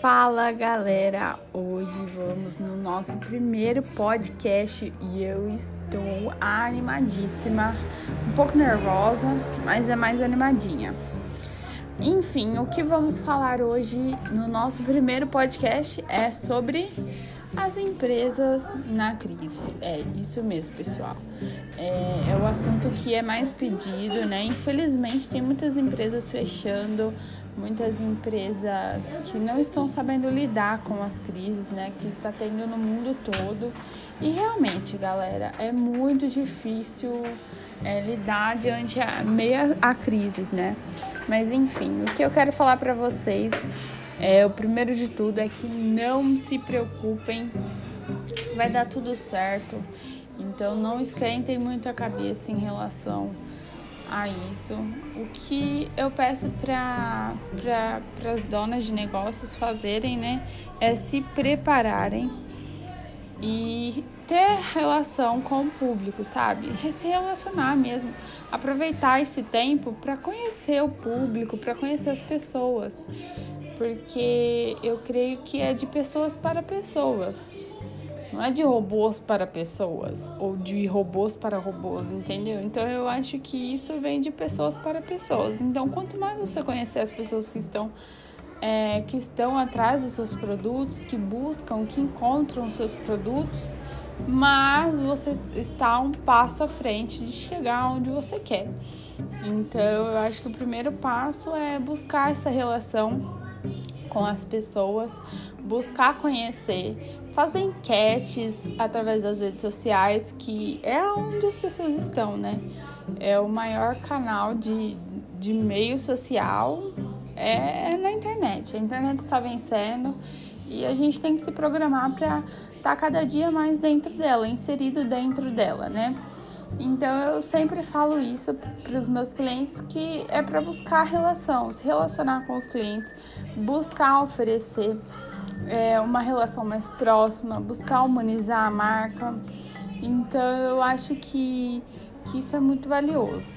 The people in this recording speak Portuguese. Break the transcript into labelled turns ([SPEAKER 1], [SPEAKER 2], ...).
[SPEAKER 1] Fala galera, hoje vamos no nosso primeiro podcast e eu estou animadíssima, um pouco nervosa, mas é mais animadinha. Enfim, o que vamos falar hoje no nosso primeiro podcast é sobre as empresas na crise. É isso mesmo, pessoal. É, é o assunto que é mais pedido, né? Infelizmente, tem muitas empresas fechando, muitas empresas que não estão sabendo lidar com as crises, né, que está tendo no mundo todo. E realmente, galera, é muito difícil é, lidar diante a meia a crises, né? Mas enfim, o que eu quero falar para vocês é o primeiro de tudo é que não se preocupem, vai dar tudo certo. Então não esquentem muito a cabeça em relação a isso. O que eu peço para pra, as donas de negócios fazerem, né, é se prepararem e ter relação com o público, sabe? Se relacionar mesmo, aproveitar esse tempo para conhecer o público, para conhecer as pessoas, porque eu creio que é de pessoas para pessoas. Não é de robôs para pessoas ou de robôs para robôs, entendeu? Então eu acho que isso vem de pessoas para pessoas. Então quanto mais você conhecer as pessoas que estão é, que estão atrás dos seus produtos, que buscam, que encontram os seus produtos, mas você está um passo à frente de chegar onde você quer. Então eu acho que o primeiro passo é buscar essa relação com as pessoas, buscar conhecer, fazer enquetes através das redes sociais, que é onde as pessoas estão, né? É o maior canal de, de meio social é na internet. A internet está vencendo e a gente tem que se programar para estar tá cada dia mais dentro dela, inserido dentro dela, né? Então eu sempre falo isso para os meus clientes que é para buscar relação, se relacionar com os clientes, buscar oferecer é, uma relação mais próxima, buscar humanizar a marca. Então eu acho que, que isso é muito valioso.